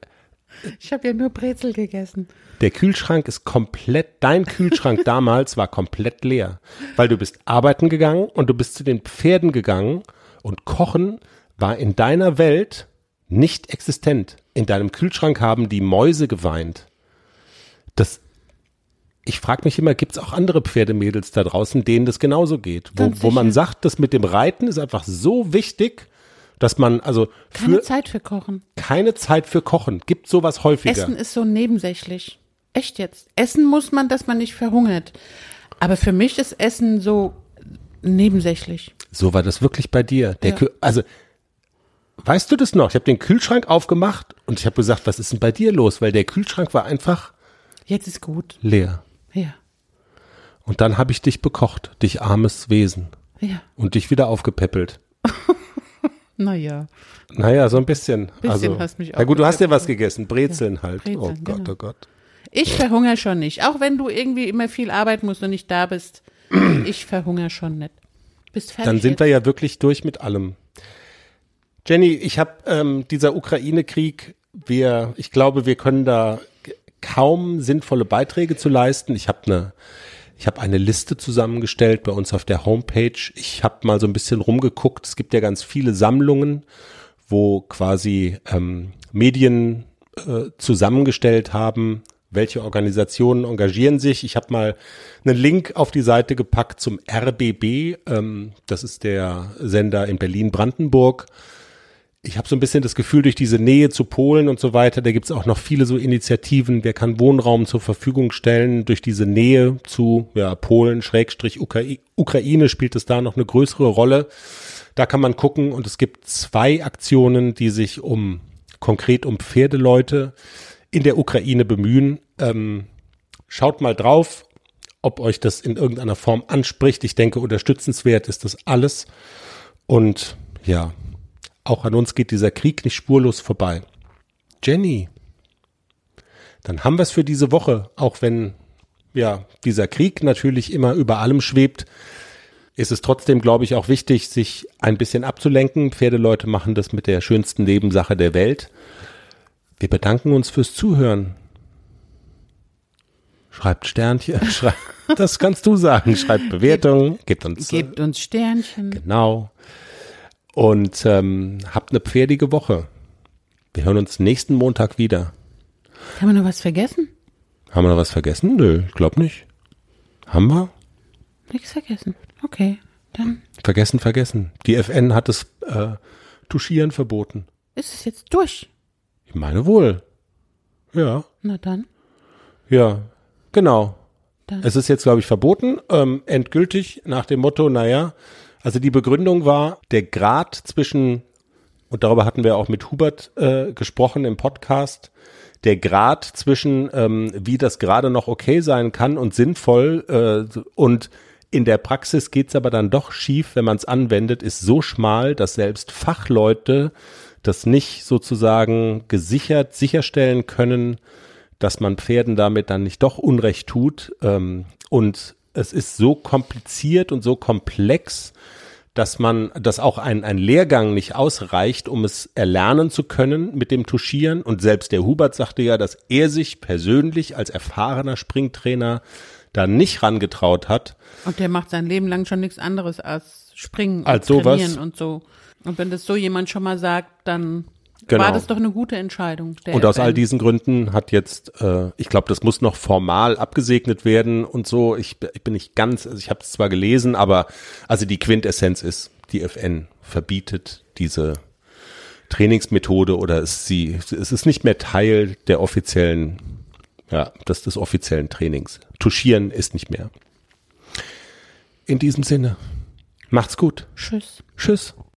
Speaker 1: ich habe ja nur Brezel gegessen.
Speaker 2: Der Kühlschrank ist komplett, dein Kühlschrank damals war komplett leer, weil du bist arbeiten gegangen und du bist zu den Pferden gegangen und Kochen war in deiner Welt nicht existent. In deinem Kühlschrank haben die Mäuse geweint. Das, ich frage mich immer, gibt es auch andere Pferdemädels da draußen, denen das genauso geht? Wo, wo man sagt, das mit dem Reiten ist einfach so wichtig, dass man also
Speaker 1: für keine Zeit für Kochen.
Speaker 2: Keine Zeit für Kochen. Gibt sowas häufiger.
Speaker 1: Essen ist so nebensächlich. Echt jetzt. Essen muss man, dass man nicht verhungert. Aber für mich ist Essen so nebensächlich.
Speaker 2: So war das wirklich bei dir. Der ja. also weißt du das noch? Ich habe den Kühlschrank aufgemacht und ich habe gesagt, was ist denn bei dir los? Weil der Kühlschrank war einfach
Speaker 1: jetzt ist gut
Speaker 2: leer.
Speaker 1: Ja.
Speaker 2: Und dann habe ich dich bekocht, dich armes Wesen.
Speaker 1: Ja.
Speaker 2: Und dich wieder aufgepäppelt.
Speaker 1: Naja.
Speaker 2: Naja, so ein bisschen.
Speaker 1: Bisschen also, hast mich auch.
Speaker 2: Na gut, du hast ja was gegessen. Brezeln ja, halt.
Speaker 1: Brezeln,
Speaker 2: oh Gott, genau. oh Gott.
Speaker 1: Ich verhungere schon nicht. Auch wenn du irgendwie immer viel arbeiten musst und nicht da bist. ich verhungere schon nicht.
Speaker 2: Bist fertig. Dann sind jetzt? wir ja wirklich durch mit allem. Jenny, ich habe ähm, dieser Ukraine-Krieg, wir, ich glaube, wir können da kaum sinnvolle Beiträge zu leisten. Ich habe eine ich habe eine Liste zusammengestellt bei uns auf der Homepage. Ich habe mal so ein bisschen rumgeguckt. Es gibt ja ganz viele Sammlungen, wo quasi ähm, Medien äh, zusammengestellt haben, welche Organisationen engagieren sich. Ich habe mal einen Link auf die Seite gepackt zum RBB. Ähm, das ist der Sender in Berlin-Brandenburg ich habe so ein bisschen das Gefühl, durch diese Nähe zu Polen und so weiter, da gibt es auch noch viele so Initiativen, wer kann Wohnraum zur Verfügung stellen, durch diese Nähe zu ja, Polen, Schrägstrich Ukra Ukraine spielt es da noch eine größere Rolle. Da kann man gucken und es gibt zwei Aktionen, die sich um konkret um Pferdeleute in der Ukraine bemühen. Ähm, schaut mal drauf, ob euch das in irgendeiner Form anspricht. Ich denke, unterstützenswert ist das alles. Und ja, auch an uns geht dieser Krieg nicht spurlos vorbei. Jenny, dann haben wir es für diese Woche, auch wenn ja dieser Krieg natürlich immer über allem schwebt, ist es trotzdem, glaube ich, auch wichtig, sich ein bisschen abzulenken. Pferdeleute machen das mit der schönsten Nebensache der Welt. Wir bedanken uns fürs Zuhören. Schreibt Sternchen, schreibt, das kannst du sagen. Schreibt Bewertungen, gebt uns,
Speaker 1: gebt uns Sternchen.
Speaker 2: Genau und ähm, habt eine pferdige Woche. Wir hören uns nächsten Montag wieder.
Speaker 1: Haben wir noch was vergessen?
Speaker 2: Haben wir noch was vergessen? Nö, ich glaube nicht. Haben wir?
Speaker 1: Nichts vergessen. Okay. Dann
Speaker 2: vergessen, vergessen. Die FN hat das äh, Tuschieren verboten.
Speaker 1: Ist es jetzt durch?
Speaker 2: Ich meine wohl. Ja.
Speaker 1: Na dann.
Speaker 2: Ja, genau. Dann. Es ist jetzt, glaube ich, verboten, ähm, endgültig nach dem Motto, naja, also die Begründung war, der Grad zwischen, und darüber hatten wir auch mit Hubert äh, gesprochen im Podcast, der Grad zwischen, ähm, wie das gerade noch okay sein kann und sinnvoll äh, und in der Praxis geht's aber dann doch schief, wenn man es anwendet, ist so schmal, dass selbst Fachleute das nicht sozusagen gesichert, sicherstellen können, dass man Pferden damit dann nicht doch Unrecht tut. Ähm, und es ist so kompliziert und so komplex, dass man, dass auch ein, ein Lehrgang nicht ausreicht, um es erlernen zu können mit dem Tuschieren. Und selbst der Hubert sagte ja, dass er sich persönlich als erfahrener Springtrainer da nicht rangetraut hat.
Speaker 1: Und der macht sein Leben lang schon nichts anderes als springen
Speaker 2: als und trainieren
Speaker 1: sowas. und so. Und wenn das so jemand schon mal sagt, dann genau. war das doch eine gute Entscheidung.
Speaker 2: und aus all diesen Gründen hat jetzt, äh, ich glaube, das muss noch formal abgesegnet werden und so. Ich, ich bin nicht ganz, also ich habe es zwar gelesen, aber also die Quintessenz ist, die FN verbietet diese Trainingsmethode oder ist sie, es ist nicht mehr Teil der offiziellen, ja, des, des offiziellen Trainings. Tuschieren ist nicht mehr. In diesem Sinne, macht's gut.
Speaker 1: Tschüss.
Speaker 2: Tschüss.